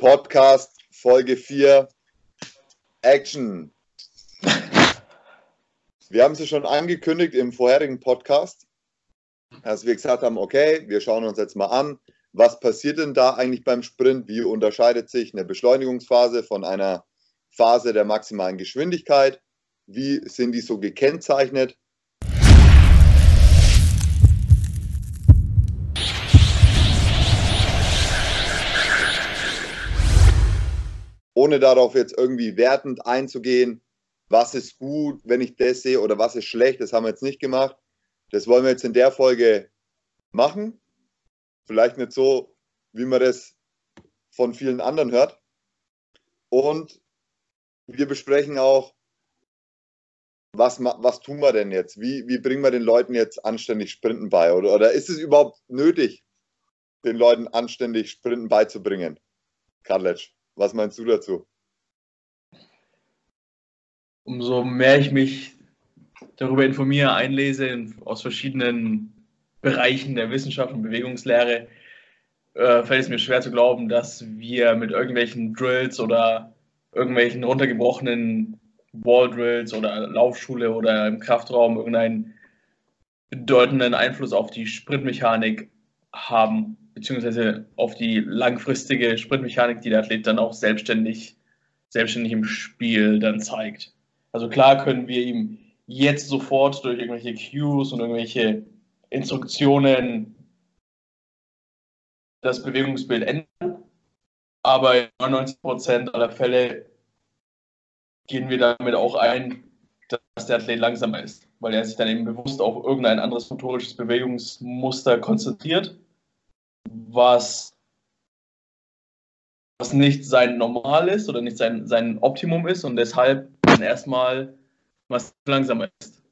Podcast Folge 4 Action. Wir haben es schon angekündigt im vorherigen Podcast, dass wir gesagt haben, okay, wir schauen uns jetzt mal an, was passiert denn da eigentlich beim Sprint? Wie unterscheidet sich eine Beschleunigungsphase von einer Phase der maximalen Geschwindigkeit? Wie sind die so gekennzeichnet? Ohne darauf jetzt irgendwie wertend einzugehen, was ist gut, wenn ich das sehe oder was ist schlecht, das haben wir jetzt nicht gemacht. Das wollen wir jetzt in der Folge machen. Vielleicht nicht so, wie man das von vielen anderen hört. Und wir besprechen auch, was, was tun wir denn jetzt? Wie, wie bringen wir den Leuten jetzt anständig Sprinten bei? Oder, oder ist es überhaupt nötig, den Leuten anständig Sprinten beizubringen? Karletsch. Was meinst du dazu? Umso mehr ich mich darüber informiere, einlese aus verschiedenen Bereichen der Wissenschaft und Bewegungslehre, äh, fällt es mir schwer zu glauben, dass wir mit irgendwelchen Drills oder irgendwelchen runtergebrochenen Wall-Drills oder Laufschule oder im Kraftraum irgendeinen bedeutenden Einfluss auf die Sprintmechanik haben beziehungsweise auf die langfristige Sprintmechanik, die der Athlet dann auch selbstständig, selbstständig im Spiel dann zeigt. Also klar können wir ihm jetzt sofort durch irgendwelche Cues und irgendwelche Instruktionen das Bewegungsbild ändern, aber in 99% aller Fälle gehen wir damit auch ein, dass der Athlet langsamer ist, weil er sich dann eben bewusst auf irgendein anderes motorisches Bewegungsmuster konzentriert was, was nicht sein Normal ist oder nicht sein, sein Optimum ist und deshalb dann erstmal was langsamer ist.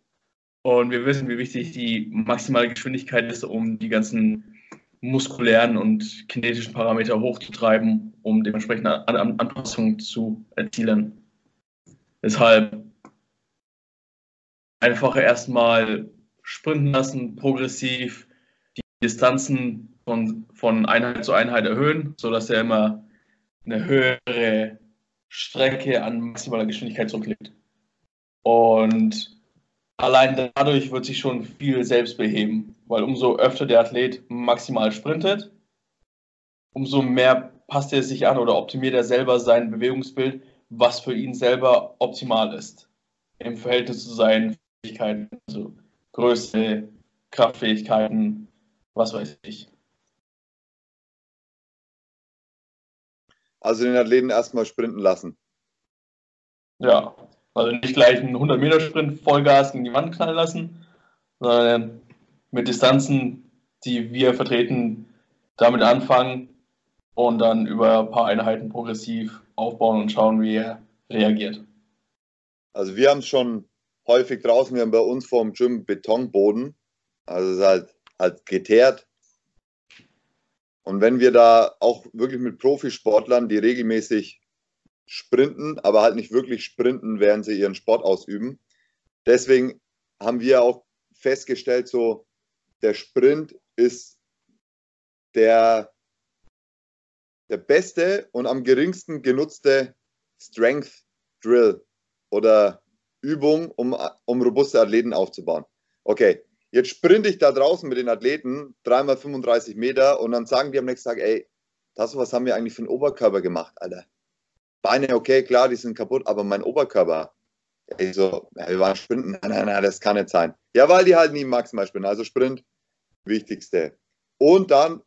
Und wir wissen, wie wichtig die maximale Geschwindigkeit ist, um die ganzen muskulären und kinetischen Parameter hochzutreiben, um dementsprechend An Anpassungen zu erzielen. Deshalb einfach erstmal sprinten lassen, progressiv, die Distanzen von, von Einheit zu Einheit erhöhen, sodass er immer eine höhere Strecke an maximaler Geschwindigkeit zurücklegt. Und allein dadurch wird sich schon viel selbst beheben, weil umso öfter der Athlet maximal sprintet, umso mehr passt er sich an oder optimiert er selber sein Bewegungsbild, was für ihn selber optimal ist. Im Verhältnis zu seinen Fähigkeiten, also Größe, Kraftfähigkeiten, was weiß ich. Also den Athleten erstmal sprinten lassen. Ja, also nicht gleich einen 100-Meter-Sprint Vollgas gegen die Wand knallen lassen, sondern mit Distanzen, die wir vertreten, damit anfangen und dann über ein paar Einheiten progressiv aufbauen und schauen, wie er reagiert. Also wir haben es schon häufig draußen, wir haben bei uns vor dem Gym Betonboden, also es ist halt, halt geteert, und wenn wir da auch wirklich mit Profisportlern, die regelmäßig sprinten, aber halt nicht wirklich sprinten, während sie ihren Sport ausüben, deswegen haben wir auch festgestellt, so der Sprint ist der, der beste und am geringsten genutzte Strength Drill oder Übung, um, um robuste Athleten aufzubauen. Okay, Jetzt sprinte ich da draußen mit den Athleten, dreimal 35 Meter und dann sagen die am nächsten Tag, ey, das, was haben wir eigentlich für einen Oberkörper gemacht, Alter? Beine, okay, klar, die sind kaputt, aber mein Oberkörper, ey, so, ja, wir waren sprinten, nein, nein, nein, das kann nicht sein. Ja, weil die halt nie maximal sprinten, also Sprint, wichtigste. Und dann,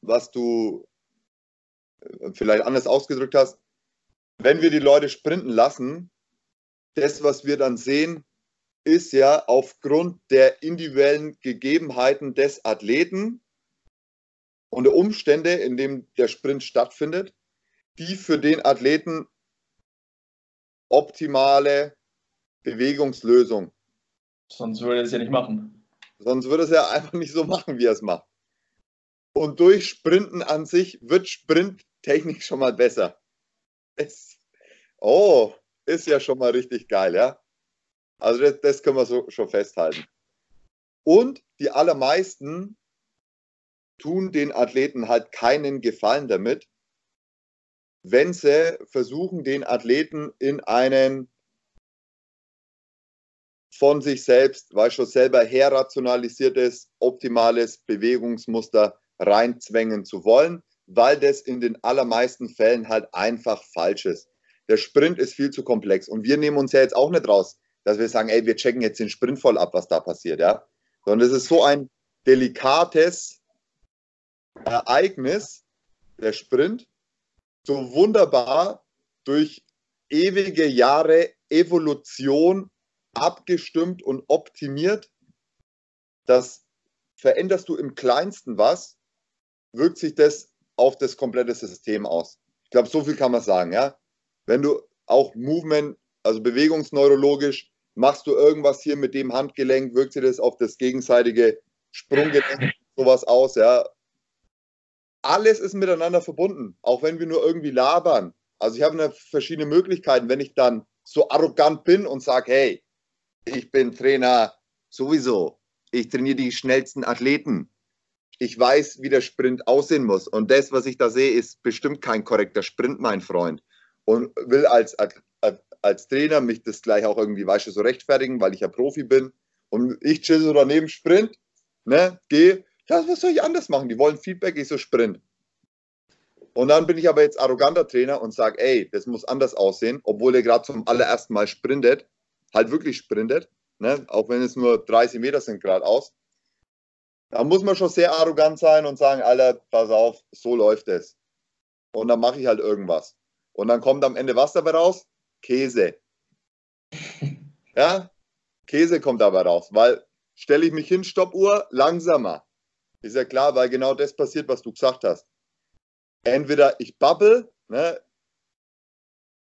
was du vielleicht anders ausgedrückt hast, wenn wir die Leute sprinten lassen, das, was wir dann sehen, ist ja aufgrund der individuellen Gegebenheiten des Athleten und der Umstände, in denen der Sprint stattfindet, die für den Athleten optimale Bewegungslösung. Sonst würde er es ja nicht machen. Sonst würde es ja einfach nicht so machen, wie er es macht. Und durch Sprinten an sich wird Sprinttechnik schon mal besser. Es, oh, ist ja schon mal richtig geil, ja. Also das, das können wir so schon festhalten. Und die allermeisten tun den Athleten halt keinen Gefallen damit, wenn sie versuchen, den Athleten in einen von sich selbst, weil schon selber herrationalisiertes, optimales Bewegungsmuster reinzwängen zu wollen, weil das in den allermeisten Fällen halt einfach falsch ist. Der Sprint ist viel zu komplex und wir nehmen uns ja jetzt auch nicht raus, dass wir sagen, ey, wir checken jetzt den Sprint voll ab, was da passiert, ja. Sondern es ist so ein delikates Ereignis, der Sprint, so wunderbar durch ewige Jahre Evolution abgestimmt und optimiert, dass veränderst du im kleinsten was, wirkt sich das auf das komplette System aus. Ich glaube, so viel kann man sagen, ja. Wenn du auch Movement, also bewegungsneurologisch, machst du irgendwas hier mit dem Handgelenk, wirkt sich das auf das gegenseitige Sprunggelenk sowas aus, ja. Alles ist miteinander verbunden, auch wenn wir nur irgendwie labern. Also ich habe verschiedene Möglichkeiten, wenn ich dann so arrogant bin und sage, hey, ich bin Trainer sowieso. Ich trainiere die schnellsten Athleten. Ich weiß, wie der Sprint aussehen muss. Und das, was ich da sehe, ist bestimmt kein korrekter Sprint, mein Freund. Und will als, als Trainer mich das gleich auch irgendwie, weißt du, so rechtfertigen, weil ich ja Profi bin. Und ich chill so daneben, Sprint, ne, gehe. Ja, was soll ich anders machen? Die wollen Feedback, ich so Sprint. Und dann bin ich aber jetzt arroganter Trainer und sage, ey, das muss anders aussehen, obwohl er gerade zum allerersten Mal sprintet halt wirklich sprintet, ne? auch wenn es nur 30 Meter sind geradeaus, da muss man schon sehr arrogant sein und sagen, Alter, pass auf, so läuft es. Und dann mache ich halt irgendwas. Und dann kommt am Ende was dabei raus? Käse. Ja, Käse kommt dabei raus, weil stelle ich mich hin, Stoppuhr, langsamer. Ist ja klar, weil genau das passiert, was du gesagt hast. Entweder ich babbel, ne,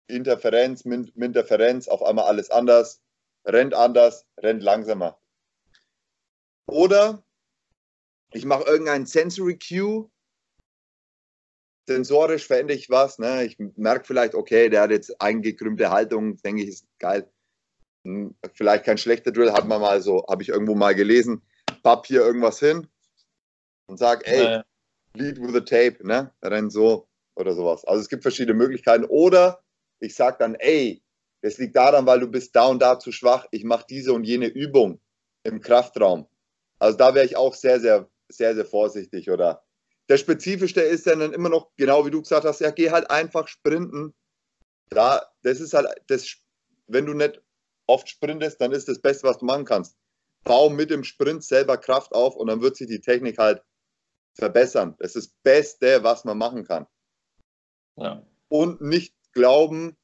Interferenz, Min Interferenz, auf einmal alles anders, rennt anders, rennt langsamer. Oder ich mache irgendeinen Sensory Cue, sensorisch verändere ich was. Ne? Ich merke vielleicht, okay, der hat jetzt eingekrümmte Haltung, denke ich, ist geil. Hm, vielleicht kein schlechter Drill, hat man mal so, habe ich irgendwo mal gelesen, papp hier irgendwas hin und sag, ey, ja. lead with the tape, ne? Renn so oder sowas. Also es gibt verschiedene Möglichkeiten. Oder ich sage dann, ey, es liegt daran, weil du bist da und da zu schwach. Ich mache diese und jene Übung im Kraftraum. Also da wäre ich auch sehr, sehr, sehr, sehr vorsichtig. Oder der Spezifischste ist dann immer noch, genau wie du gesagt hast, ja, geh halt einfach sprinten. Da, das ist halt, das, wenn du nicht oft sprintest, dann ist das Beste, was du machen kannst. Bau mit dem Sprint selber Kraft auf und dann wird sich die Technik halt verbessern. Das ist das Beste, was man machen kann. Ja. Und nicht glauben,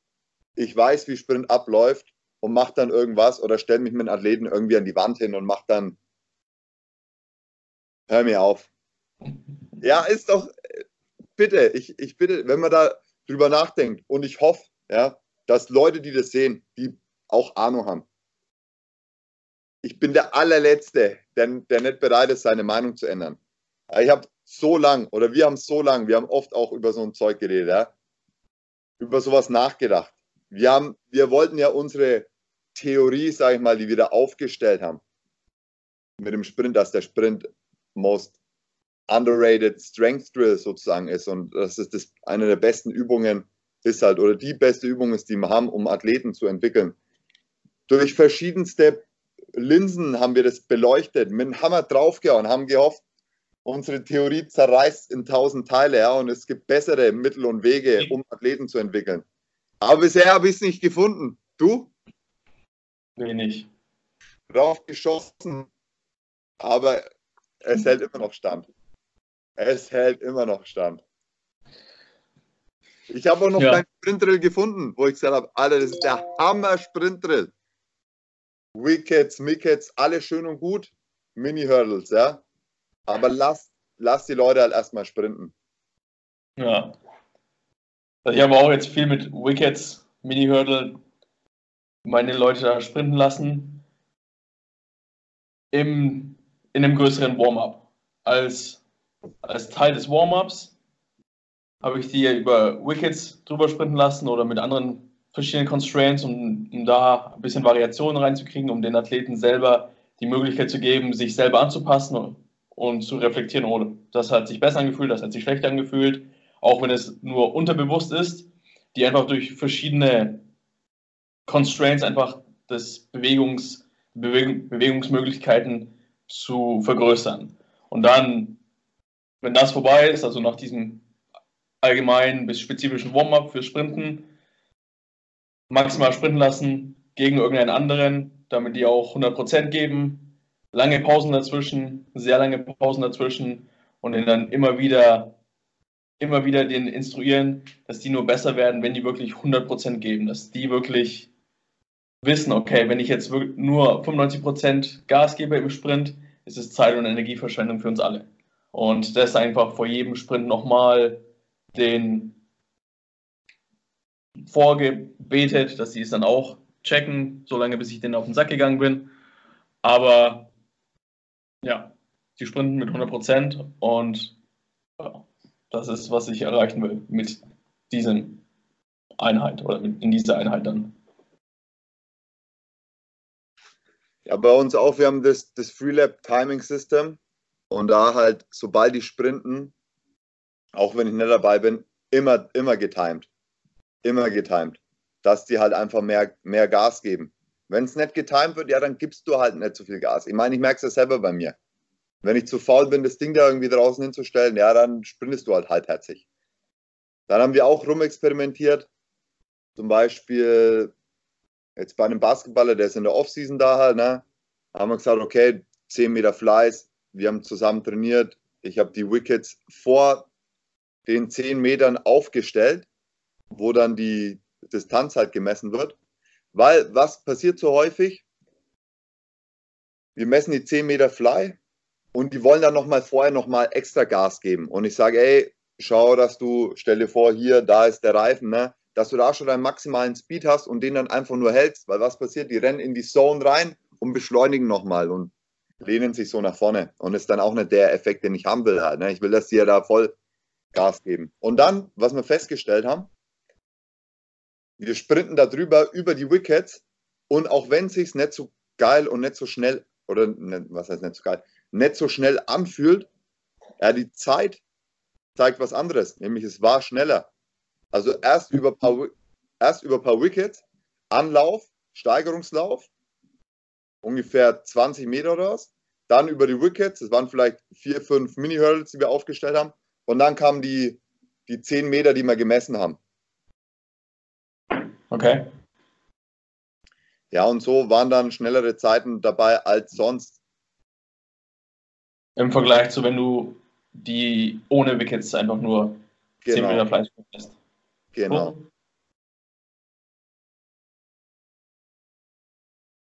ich weiß, wie Sprint abläuft und mache dann irgendwas oder stelle mich mit einem Athleten irgendwie an die Wand hin und mache dann, hör mir auf. Ja, ist doch, bitte, ich, ich bitte, wenn man da drüber nachdenkt und ich hoffe, ja, dass Leute, die das sehen, die auch Ahnung haben. Ich bin der allerletzte, der, der nicht bereit ist, seine Meinung zu ändern. Ich habe so lang, oder wir haben so lang, wir haben oft auch über so ein Zeug geredet, ja über sowas nachgedacht. Wir, haben, wir wollten ja unsere Theorie, sage ich mal, die wir da aufgestellt haben, mit dem Sprint, dass der Sprint most underrated Strength Drill sozusagen ist und dass es das eine der besten Übungen ist halt oder die beste Übung ist, die wir haben, um Athleten zu entwickeln. Durch verschiedenste Linsen haben wir das beleuchtet, mit dem Hammer draufgehauen, haben gehofft, unsere Theorie zerreißt in tausend Teile ja, und es gibt bessere Mittel und Wege, um Athleten zu entwickeln. Aber bisher habe ich es nicht gefunden. Du? Wenig. Drauf geschossen, aber es hält immer noch stand. Es hält immer noch stand. Ich habe auch noch ja. keinen Sprintdrill gefunden, wo ich gesagt habe, Alter, das ist der Hammer-Sprintdrill. Wickets, Mickets, alles schön und gut. Mini-Hurdles, ja. Aber lass, lass die Leute halt erstmal sprinten. Ja. Ich habe auch jetzt viel mit Wickets, Mini-Hurdle, meine Leute da sprinten lassen. Im, in einem größeren Warm-up. Als, als Teil des Warm-ups habe ich die über Wickets drüber sprinten lassen oder mit anderen verschiedenen Constraints, um, um da ein bisschen Variationen reinzukriegen, um den Athleten selber die Möglichkeit zu geben, sich selber anzupassen und zu reflektieren, oh, das hat sich besser angefühlt, das hat sich schlechter angefühlt, auch wenn es nur unterbewusst ist, die einfach durch verschiedene Constraints einfach das Bewegungs, Bewegung, Bewegungsmöglichkeiten zu vergrößern. Und dann, wenn das vorbei ist, also nach diesem allgemeinen bis spezifischen Warm-up für Sprinten, maximal sprinten lassen gegen irgendeinen anderen, damit die auch 100% geben, lange Pausen dazwischen, sehr lange Pausen dazwischen und dann immer wieder immer wieder den instruieren, dass die nur besser werden, wenn die wirklich 100% geben, dass die wirklich wissen, okay, wenn ich jetzt nur 95% Gas gebe im Sprint, ist es Zeit- und Energieverschwendung für uns alle. Und das einfach vor jedem Sprint nochmal den vorgebetet, dass sie es dann auch checken, solange bis ich denen auf den Sack gegangen bin. Aber ja, die sprinten mit 100% und ja, das ist, was ich erreichen will mit diesem Einheit oder in dieser Einheit dann. Ja, bei uns auch, wir haben das, das Freelap Timing System und da halt, sobald die sprinten, auch wenn ich nicht dabei bin, immer, immer getimed. Immer getimed. Dass die halt einfach mehr, mehr Gas geben. Wenn es nicht getimed wird, ja, dann gibst du halt nicht so viel Gas. Ich meine, ich merke es ja selber bei mir. Wenn ich zu faul bin, das Ding da irgendwie draußen hinzustellen, ja, dann sprintest du halt halbherzig. Dann haben wir auch rumexperimentiert. Zum Beispiel jetzt bei einem Basketballer, der ist in der Offseason da halt, ne, haben wir gesagt, okay, 10 Meter Fleiß, wir haben zusammen trainiert. Ich habe die Wickets vor den 10 Metern aufgestellt, wo dann die Distanz halt gemessen wird. Weil was passiert so häufig? Wir messen die 10 Meter Fly und die wollen dann nochmal vorher nochmal extra Gas geben. Und ich sage, ey, schau, dass du, stell dir vor, hier, da ist der Reifen, ne? dass du da schon deinen maximalen Speed hast und den dann einfach nur hältst, weil was passiert? Die rennen in die Zone rein und beschleunigen nochmal und lehnen sich so nach vorne. Und ist dann auch nicht der Effekt, den ich haben will. Halt, ne? Ich will, dass die ja da voll Gas geben. Und dann, was wir festgestellt haben, wir sprinten da drüber über die Wickets und auch wenn es sich nicht so geil und nicht so schnell, oder ne, was heißt nicht so geil, nicht so schnell anfühlt, ja, die Zeit zeigt was anderes, nämlich es war schneller. Also erst über paar, erst über paar Wickets, Anlauf, Steigerungslauf, ungefähr 20 Meter was, dann über die Wickets, das waren vielleicht vier, fünf Mini-Hurdles, die wir aufgestellt haben, und dann kamen die, die 10 Meter, die wir gemessen haben. Okay. Ja, und so waren dann schnellere Zeiten dabei als sonst. Im Vergleich zu, wenn du die ohne Wickets einfach nur genau. 10 Meter Fleisch lässt. Genau.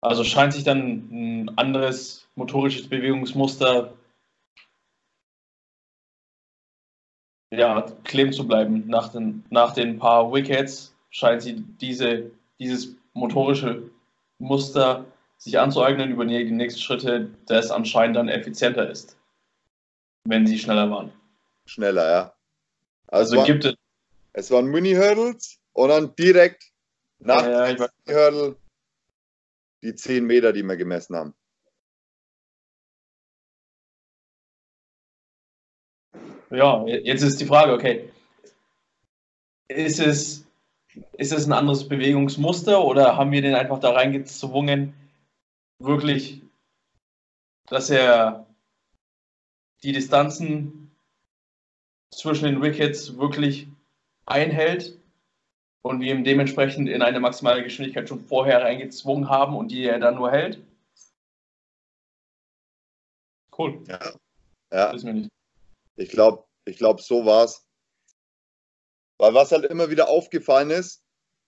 Also scheint sich dann ein anderes motorisches Bewegungsmuster ja, kleben zu bleiben. Nach den, nach den paar Wickets scheint sie diese, dieses motorische Muster sich anzueignen über die nächsten Schritte, das anscheinend dann effizienter ist wenn sie schneller waren. Schneller, ja. Also, also gibt es. Es waren Mini-Hurdles und dann direkt nach ja, dem Hurdle die 10 Meter, die wir gemessen haben. Ja, jetzt ist die Frage, okay, ist es, ist es ein anderes Bewegungsmuster oder haben wir den einfach da reingezwungen, wirklich, dass er die Distanzen zwischen den Wickets wirklich einhält und wir ihm dementsprechend in eine maximale Geschwindigkeit schon vorher reingezwungen haben und die er dann nur hält. Cool. Ja. ja. Ich glaube, ich glaub, so war es. Weil was halt immer wieder aufgefallen ist,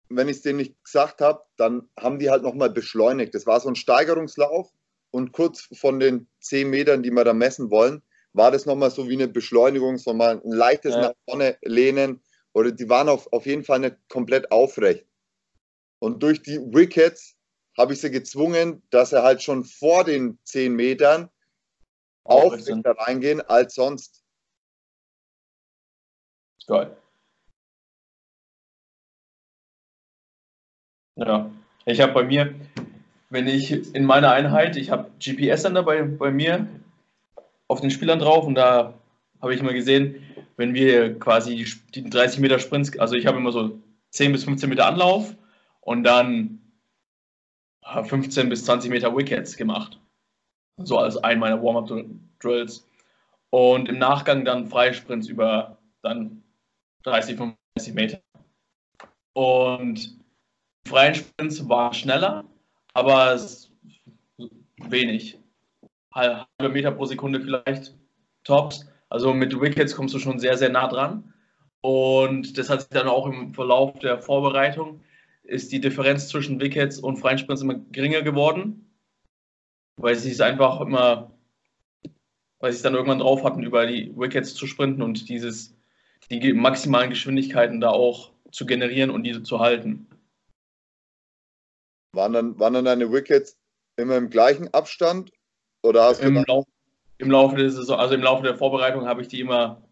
wenn ich es denen nicht gesagt habe, dann haben die halt nochmal beschleunigt. Das war so ein Steigerungslauf und kurz von den 10 Metern, die wir da messen wollen, war das nochmal so wie eine Beschleunigung, so mal ein leichtes ja. nach vorne lehnen. Oder die waren auf, auf jeden Fall nicht komplett aufrecht. Und durch die Wickets habe ich sie gezwungen, dass er halt schon vor den 10 Metern aufrechter reingehen als sonst. Geil. Ja, ich habe bei mir, wenn ich in meiner Einheit, ich habe GPS-Sender bei, bei mir auf den Spielern drauf und da habe ich immer gesehen, wenn wir quasi die 30 Meter Sprints, also ich habe immer so 10 bis 15 Meter Anlauf und dann 15 bis 20 Meter Wickets gemacht. So als ein meiner Warm-Up-Drills. Und im Nachgang dann Freisprints über dann 30, 35 Meter. Und freien Sprints waren schneller, aber wenig. Halbe Meter pro Sekunde vielleicht tops. Also mit Wickets kommst du schon sehr, sehr nah dran. Und das hat sich dann auch im Verlauf der Vorbereitung, ist die Differenz zwischen Wickets und freien Sprints immer geringer geworden, weil sie es einfach immer, weil sie es dann irgendwann drauf hatten, über die Wickets zu sprinten und dieses, die maximalen Geschwindigkeiten da auch zu generieren und diese zu halten. Waren dann, waren dann deine Wickets immer im gleichen Abstand? Oder hast Im, Lauf, Im Laufe der Saison, also im Laufe der Vorbereitung habe ich die immer,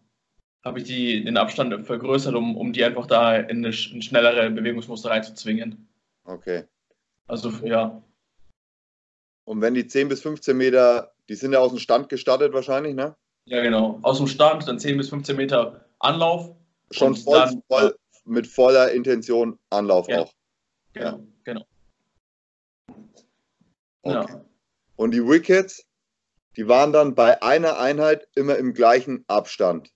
habe ich die den Abstand vergrößert, um, um die einfach da in eine, in schnellere Bewegungsmuster reinzuzwingen. Okay. Also ja. Und wenn die 10 bis 15 Meter, die sind ja aus dem Stand gestartet wahrscheinlich, ne? Ja, genau. Aus dem Stand, dann 10 bis 15 Meter Anlauf. Schon voll, dann, voll, mit voller Intention Anlauf ja. auch. Genau, ja. genau. Okay. Ja. Und die Wickets, die waren dann bei einer Einheit immer im gleichen Abstand.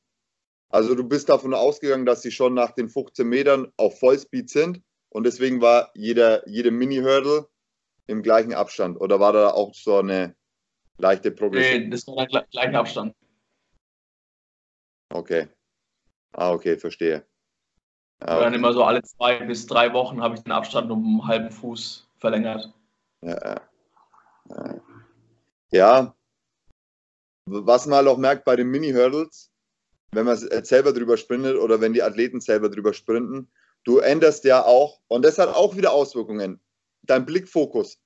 Also du bist davon ausgegangen, dass sie schon nach den 15 Metern auf Vollspeed sind und deswegen war jeder, jede Mini-Hurdle im gleichen Abstand. Oder war da auch so eine leichte Progression? Nee, das war der gleiche Abstand. Okay. Ah, okay, verstehe. Ja, okay. Dann immer so alle zwei bis drei Wochen habe ich den Abstand um einen halben Fuß verlängert. Ja, ja. Was man halt auch merkt bei den Mini-Hurdles, wenn man selber drüber sprintet oder wenn die Athleten selber drüber sprinten, du änderst ja auch, und das hat auch wieder Auswirkungen, dein Blickfokus.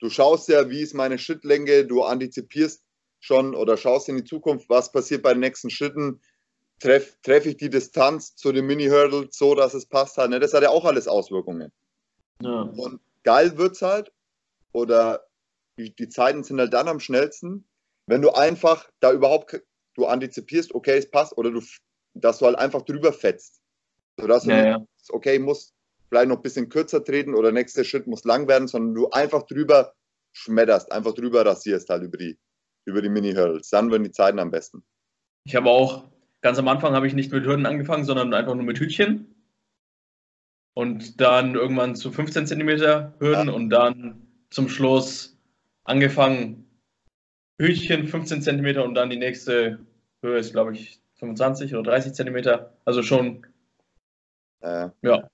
Du schaust ja, wie ist meine Schrittlänge, du antizipierst schon oder schaust in die Zukunft, was passiert bei den nächsten Schritten, treffe treff ich die Distanz zu den Mini-Hurdles so, dass es passt halt. Ne? Das hat ja auch alles Auswirkungen. Ja. Und geil wird es halt, oder die, die Zeiten sind halt dann am schnellsten, wenn du einfach da überhaupt, du antizipierst, okay, es passt, oder du, dass du halt einfach drüber fetzt. Sodass ja, du, ja. okay, muss vielleicht noch ein bisschen kürzer treten oder nächster Schritt muss lang werden, sondern du einfach drüber schmetterst, einfach drüber rasierst halt über die, über die Mini-Hurdles. Dann werden die Zeiten am besten. Ich habe auch, ganz am Anfang habe ich nicht mit Hürden angefangen, sondern einfach nur mit Hütchen. Und dann irgendwann zu 15 cm Hürden ja. und dann zum Schluss angefangen Hütchen 15 cm und dann die nächste Höhe ist, glaube ich, 25 oder 30 cm. Also schon, äh, ja,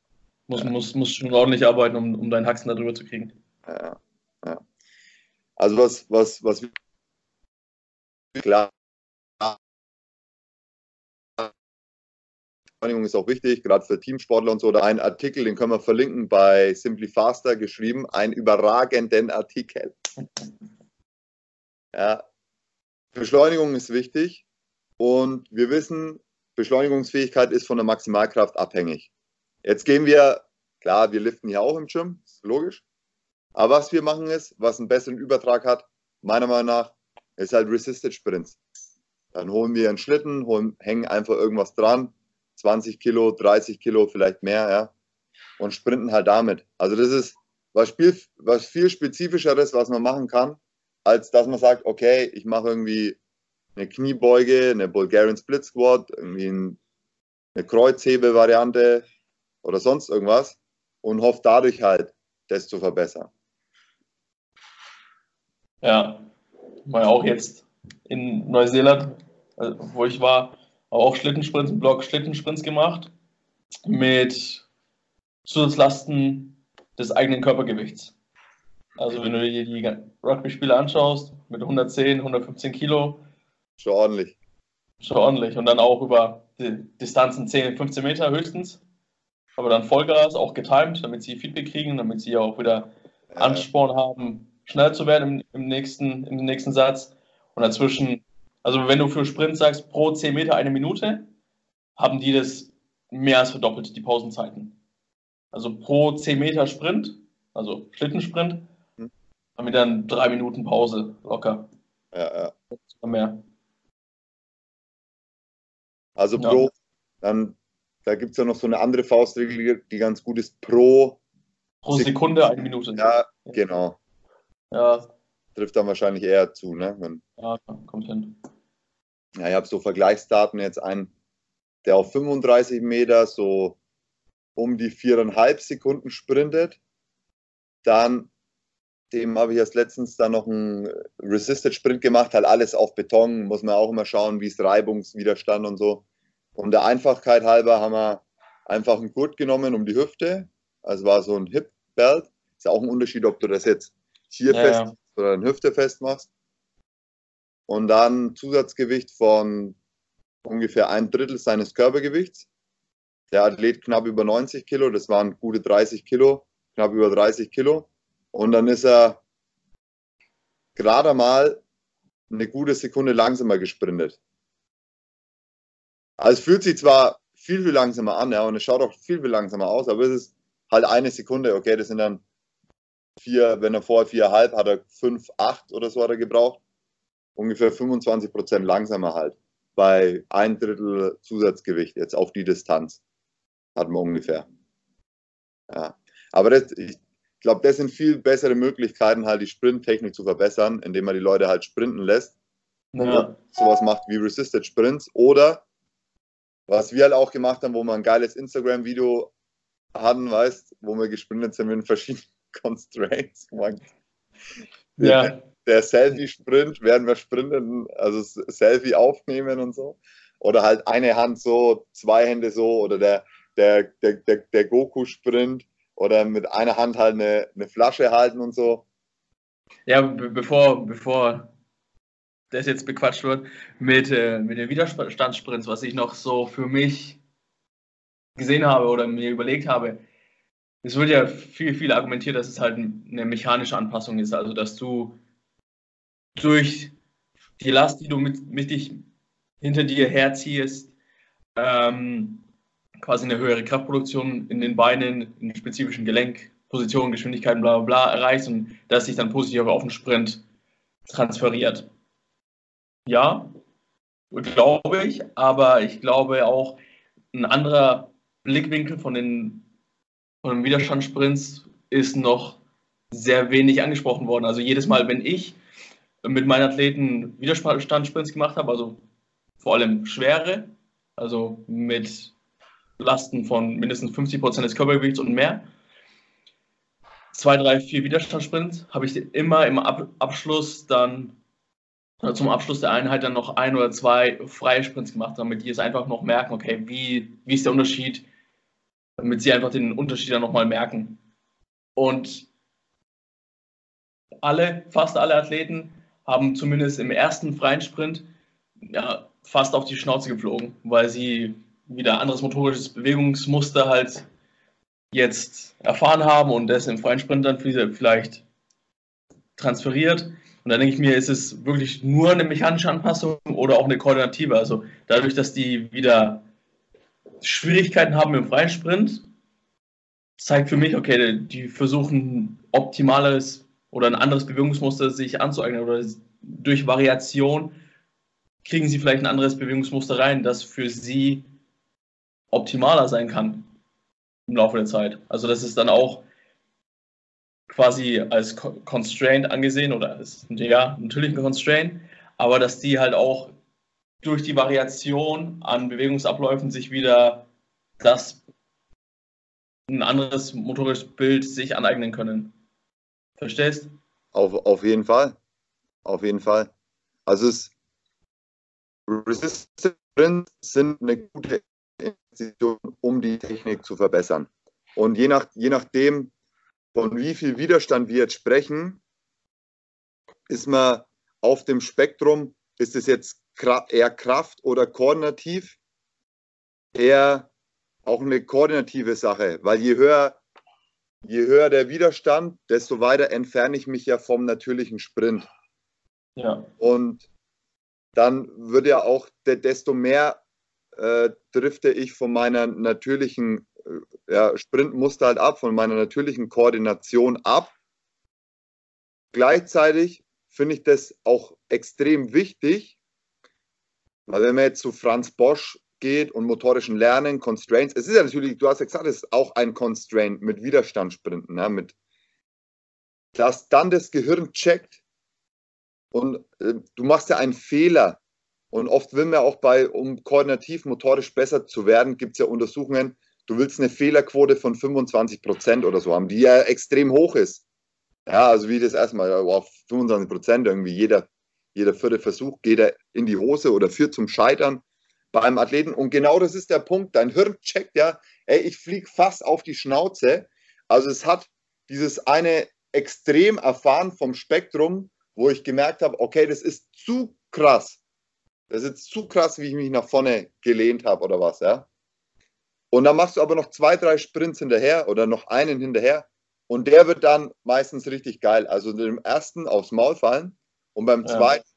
muss, äh, muss, muss schon ordentlich arbeiten, um, um deinen Haxen da drüber zu kriegen. Ja, ja. Also was, was, was klar Beschleunigung ist auch wichtig, gerade für Teamsportler und so. Da ein Artikel, den können wir verlinken bei Simply Faster geschrieben, einen überragenden Artikel. Ja, Beschleunigung ist wichtig und wir wissen, Beschleunigungsfähigkeit ist von der Maximalkraft abhängig. Jetzt gehen wir, klar, wir liften hier auch im Gym, ist logisch. Aber was wir machen ist, was einen besseren Übertrag hat, meiner Meinung nach, ist halt Resisted Sprints. Dann holen wir einen Schlitten, holen, hängen einfach irgendwas dran, 20 Kilo, 30 Kilo, vielleicht mehr, ja, und sprinten halt damit. Also das ist was, Spiel, was viel spezifischeres, was man machen kann, als dass man sagt, okay, ich mache irgendwie eine Kniebeuge, eine Bulgarian Split Squat, irgendwie eine Kreuzhebe-Variante oder sonst irgendwas und hoffe dadurch halt, das zu verbessern. Ja, mal auch jetzt in Neuseeland, also wo ich war, auch Schlittensprints Block Schlittensprints gemacht mit Zusatzlasten des eigenen Körpergewichts. Also wenn du dir die Rugby-Spiele anschaust, mit 110, 115 Kilo. Schon ordentlich. Schon ordentlich. Und dann auch über die Distanzen 10, 15 Meter höchstens. Aber dann Vollgas, auch getimed, damit sie Feedback kriegen, damit sie auch wieder Ansporn haben, schnell zu werden im, im, nächsten, im nächsten Satz. Und dazwischen also wenn du für Sprint sagst, pro 10 Meter eine Minute, haben die das mehr als verdoppelt, die Pausenzeiten. Also pro 10 Meter Sprint, also Schlittensprint, haben wir dann drei Minuten Pause locker. Ja, ja. Mehr. Also ja. pro, dann, da gibt es ja noch so eine andere Faustregel, die ganz gut ist, pro, pro Sekunde eine Minute. Ja, genau. Ja. Trifft dann wahrscheinlich eher zu, ne? Wenn, ja, kommt hin. Ja, ich habe so Vergleichsdaten jetzt einen, der auf 35 Meter so um die viereinhalb Sekunden sprintet. Dann, dem habe ich erst letztens dann noch einen Resisted Sprint gemacht, halt alles auf Beton, muss man auch immer schauen, wie ist Reibungswiderstand und so. Und der Einfachkeit halber haben wir einfach einen Gurt genommen um die Hüfte. Also war so ein Hip Belt. Ist ja auch ein Unterschied, ob du das jetzt hier ja, fest ja. oder in Hüfte festmachst. Und dann Zusatzgewicht von ungefähr ein Drittel seines Körpergewichts. Der Athlet knapp über 90 Kilo, das waren gute 30 Kilo, knapp über 30 Kilo. Und dann ist er gerade mal eine gute Sekunde langsamer gesprintet. Also es fühlt sich zwar viel, viel langsamer an, ja, und es schaut auch viel, viel langsamer aus, aber es ist halt eine Sekunde, okay, das sind dann vier, wenn er vorher viereinhalb, hat er fünf, acht oder so hat er gebraucht. Ungefähr 25 Prozent langsamer halt. Bei ein Drittel Zusatzgewicht jetzt auf die Distanz. Hat man ungefähr. Ja. Aber das, ich glaube, das sind viel bessere Möglichkeiten, halt die Sprinttechnik zu verbessern, indem man die Leute halt sprinten lässt. Ja. Sowas macht wie Resisted Sprints. Oder was wir halt auch gemacht haben, wo wir ein geiles Instagram-Video hatten, weißt, wo wir gesprintet sind mit verschiedenen Constraints. ja. Der Selfie-Sprint, während wir sprinten, also Selfie aufnehmen und so. Oder halt eine Hand so, zwei Hände so, oder der, der, der, der, der Goku-Sprint, oder mit einer Hand halt eine, eine Flasche halten und so. Ja, bevor, bevor das jetzt bequatscht wird, mit, äh, mit den Widerstandssprints, was ich noch so für mich gesehen habe oder mir überlegt habe, es wird ja viel, viel argumentiert, dass es halt eine mechanische Anpassung ist. Also, dass du durch die Last, die du mit, mit dich hinter dir herziehst, ähm, quasi eine höhere Kraftproduktion in den Beinen, in spezifischen Gelenkpositionen, Geschwindigkeiten, bla bla bla erreichst und das sich dann positiv auf den Sprint transferiert. Ja, glaube ich, aber ich glaube auch, ein anderer Blickwinkel von den, von den Widerstandssprints ist noch sehr wenig angesprochen worden. Also jedes Mal, wenn ich mit meinen Athleten Widerstandssprints gemacht habe, also vor allem schwere, also mit Lasten von mindestens 50 Prozent des Körpergewichts und mehr, zwei, drei, vier Widerstandssprints, habe ich immer im Ab Abschluss dann zum Abschluss der Einheit dann noch ein oder zwei freie Sprints gemacht, damit die es einfach noch merken, okay, wie, wie ist der Unterschied damit sie einfach den Unterschied dann nochmal merken. Und alle, fast alle Athleten haben zumindest im ersten freien Sprint ja, fast auf die Schnauze geflogen, weil sie wieder anderes motorisches Bewegungsmuster halt jetzt erfahren haben und das im freien Sprint dann vielleicht transferiert. Und dann denke ich mir, ist es wirklich nur eine mechanische Anpassung oder auch eine koordinative? Also dadurch, dass die wieder Schwierigkeiten haben im freien Sprint, zeigt für mich, okay, die versuchen optimales oder ein anderes Bewegungsmuster sich anzueignen oder durch Variation kriegen sie vielleicht ein anderes Bewegungsmuster rein, das für sie optimaler sein kann im Laufe der Zeit. Also das ist dann auch quasi als Constraint angesehen oder ist ja natürlich ein Constraint, aber dass die halt auch durch die Variation an Bewegungsabläufen sich wieder das ein anderes motorisches Bild sich aneignen können. Verstehst? Auf, auf jeden Fall. Auf jeden Fall. Also es Resistance sind eine gute Investition, um die Technik zu verbessern. Und je, nach, je nachdem, von wie viel Widerstand wir jetzt sprechen, ist man auf dem Spektrum, ist es jetzt eher Kraft oder koordinativ, eher auch eine koordinative Sache, weil je höher, je höher der Widerstand, desto weiter entferne ich mich ja vom natürlichen Sprint. Ja. Und dann wird ja auch, desto mehr äh, drifte ich von meiner natürlichen äh, ja, Sprintmuster halt ab, von meiner natürlichen Koordination ab. Gleichzeitig finde ich das auch extrem wichtig, weil wenn man jetzt zu Franz Bosch geht und motorischen Lernen, Constraints. Es ist ja natürlich, du hast ja gesagt, es ist auch ein Constraint mit Widerstandssprinten, ja, mit, dass dann das Gehirn checkt und äh, du machst ja einen Fehler. Und oft will man auch bei, um koordinativ motorisch besser zu werden, gibt es ja Untersuchungen, du willst eine Fehlerquote von 25 Prozent oder so haben, die ja extrem hoch ist. Ja, also wie das erstmal, auf 25 Prozent irgendwie jeder, jeder vierte Versuch geht er in die Hose oder führt zum Scheitern bei einem Athleten. Und genau das ist der Punkt. Dein Hirn checkt ja, ey, ich fliege fast auf die Schnauze. Also es hat dieses eine extrem erfahren vom Spektrum, wo ich gemerkt habe, okay, das ist zu krass. Das ist zu krass, wie ich mich nach vorne gelehnt habe oder was, ja. Und dann machst du aber noch zwei, drei Sprints hinterher oder noch einen hinterher und der wird dann meistens richtig geil. Also dem ersten aufs Maul fallen und beim ja. zweiten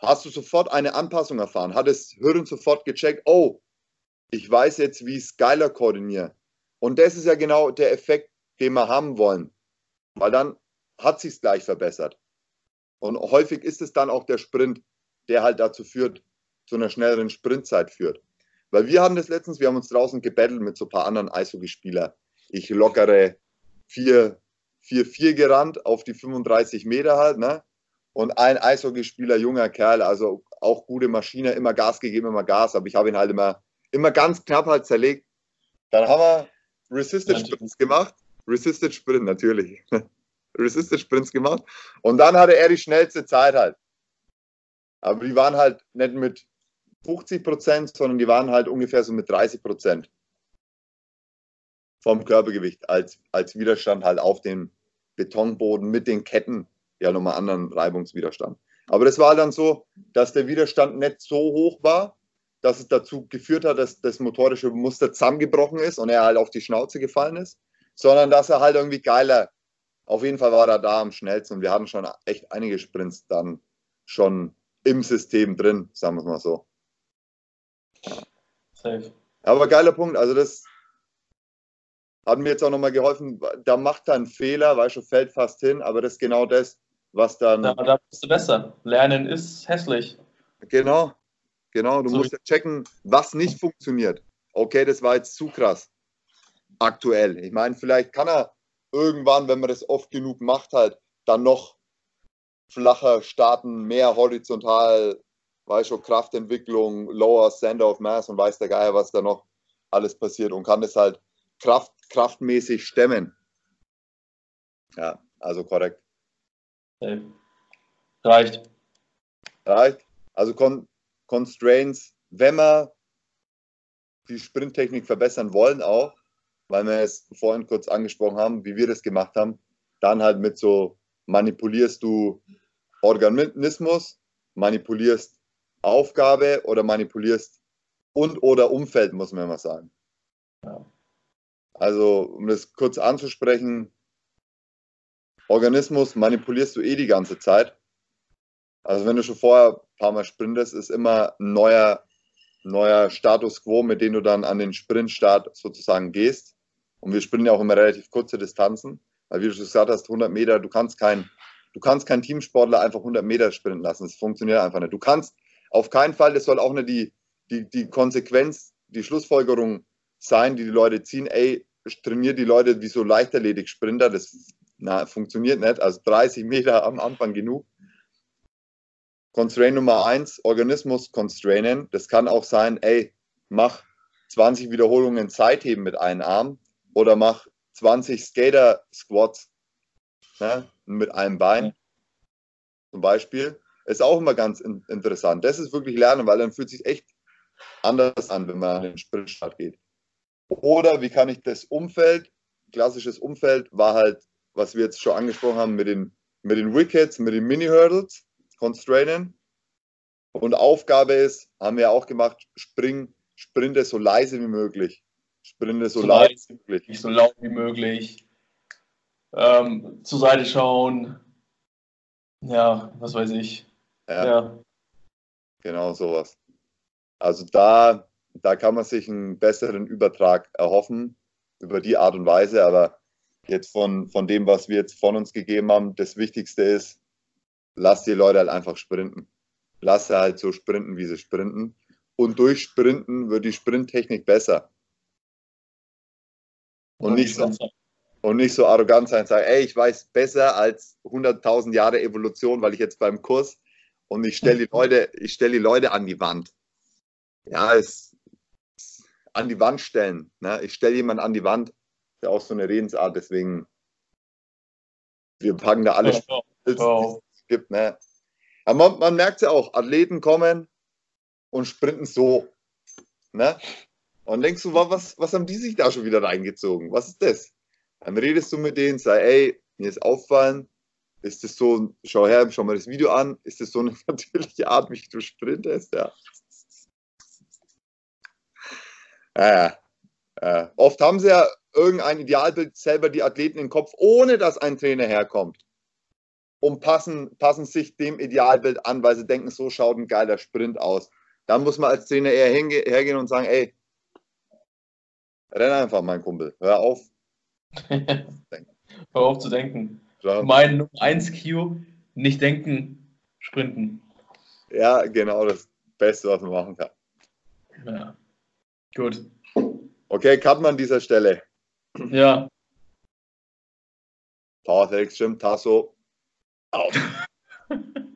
hast du sofort eine Anpassung erfahren. Hat das Hirn sofort gecheckt, oh, ich weiß jetzt, wie ich es geiler koordiniere. Und das ist ja genau der Effekt, den wir haben wollen. Weil dann hat sich es gleich verbessert. Und häufig ist es dann auch der Sprint, der halt dazu führt, zu einer schnelleren Sprintzeit führt. Weil wir haben das letztens, wir haben uns draußen gebettelt mit so ein paar anderen Eishockeyspieler. Ich lockere 4-4 gerannt auf die 35 Meter halt, ne? Und ein Eishockeyspieler, junger Kerl, also auch gute Maschine, immer Gas gegeben, immer Gas, aber ich habe ihn halt immer, immer ganz knapp halt zerlegt. Dann haben wir Resisted Sprints gemacht. Resisted Sprint, natürlich. Resisted Sprints gemacht. Und dann hatte er die schnellste Zeit halt. Aber die waren halt nicht mit 50 Prozent, sondern die waren halt ungefähr so mit 30 Prozent vom Körpergewicht als, als Widerstand halt auf den Betonboden mit den Ketten, ja nochmal anderen Reibungswiderstand. Aber das war dann so, dass der Widerstand nicht so hoch war, dass es dazu geführt hat, dass das motorische Muster zusammengebrochen ist und er halt auf die Schnauze gefallen ist, sondern dass er halt irgendwie geiler, auf jeden Fall war er da am schnellsten und wir hatten schon echt einige Sprints dann schon im System drin, sagen wir es mal so. Safe. Aber geiler Punkt. Also das hat mir jetzt auch nochmal geholfen. Da macht er einen Fehler, weil schon fällt fast hin, aber das ist genau das, was dann. Ja, da bist du besser. Lernen ist hässlich. Genau, genau. Du so. musst ja checken, was nicht funktioniert. Okay, das war jetzt zu krass. Aktuell. Ich meine, vielleicht kann er irgendwann, wenn man das oft genug macht, halt dann noch flacher starten, mehr horizontal weiß schon Kraftentwicklung, Lower Center of Mass und weiß der Geier, was da noch alles passiert und kann das halt kraft, kraftmäßig stemmen. Ja, also korrekt. Okay. Reicht. Reicht. Also Con Constraints, wenn wir die Sprinttechnik verbessern wollen auch, weil wir es vorhin kurz angesprochen haben, wie wir das gemacht haben, dann halt mit so manipulierst du Organismus, manipulierst Aufgabe oder manipulierst und oder Umfeld, muss man immer sagen. Ja. Also, um das kurz anzusprechen, Organismus manipulierst du eh die ganze Zeit. Also, wenn du schon vorher ein paar Mal sprintest, ist immer ein neuer, neuer Status quo, mit dem du dann an den Sprintstart sozusagen gehst. Und wir sprinten ja auch immer relativ kurze Distanzen. Weil, wie du schon gesagt hast, 100 Meter, du kannst kein, du kannst keinen Teamsportler einfach 100 Meter sprinten lassen. Das funktioniert einfach nicht. Du kannst auf keinen Fall, das soll auch nicht die, die, die Konsequenz, die Schlussfolgerung sein, die die Leute ziehen, ey, trainiert die Leute wie so leichterledig Sprinter, das na, funktioniert nicht, also 30 Meter am Anfang genug. Constraint Nummer eins, Organismus constrainen. Das kann auch sein, ey, mach 20 Wiederholungen Zeitheben mit einem Arm oder mach 20 Skater Squats ne, mit einem Bein zum Beispiel. Ist auch immer ganz in, interessant. Das ist wirklich Lernen, weil dann fühlt sich echt anders an, wenn man an den Sprintstart geht. Oder wie kann ich das Umfeld, klassisches Umfeld, war halt, was wir jetzt schon angesprochen haben, mit den, mit den Wickets, mit den Mini-Hurdles, constrainen. Und Aufgabe ist, haben wir auch gemacht, spring, sprinte so leise wie möglich. Sprinte so, so leise wie möglich. Nicht so laut wie möglich. Ähm, zur Seite schauen. Ja, was weiß ich. Ja. ja. Genau sowas. Also da, da kann man sich einen besseren Übertrag erhoffen über die Art und Weise, aber jetzt von, von dem, was wir jetzt von uns gegeben haben, das Wichtigste ist, lass die Leute halt einfach sprinten. Lass sie halt so sprinten, wie sie sprinten. und durch Sprinten wird die Sprinttechnik besser. Und nicht, so, und nicht so arrogant sein, sagen, ey, ich weiß besser als 100.000 Jahre Evolution, weil ich jetzt beim Kurs und ich stelle die Leute, ich stelle die Leute an die Wand. Ja, es an die Wand stellen. Ne? Ich stelle jemanden an die Wand, der auch so eine Redensart, deswegen wir packen da alles, ja, ja. es gibt. Ne? Aber man, man merkt ja auch, Athleten kommen und sprinten so. Ne? Und denkst du, was, was haben die sich da schon wieder reingezogen? Was ist das? Dann redest du mit denen, sei, ey, mir ist auffallen, ist das so, schau her, schau mal das Video an, ist das so eine natürliche Art, wie du sprintest? Ja. Ja, ja. Oft haben sie ja irgendein Idealbild selber die Athleten im Kopf, ohne dass ein Trainer herkommt. Und passen, passen sich dem Idealbild an, weil sie denken, so schaut ein geiler Sprint aus. Dann muss man als Trainer eher hergehen und sagen, ey, renn einfach, mein Kumpel, hör auf. Hör auf zu denken. Ja. Mein Nummer 1 Q, nicht denken, sprinten. Ja, genau das Beste, was man machen kann. Ja. Gut. Okay, cut man an dieser Stelle. Ja. Power Gym, Tasso. Auf.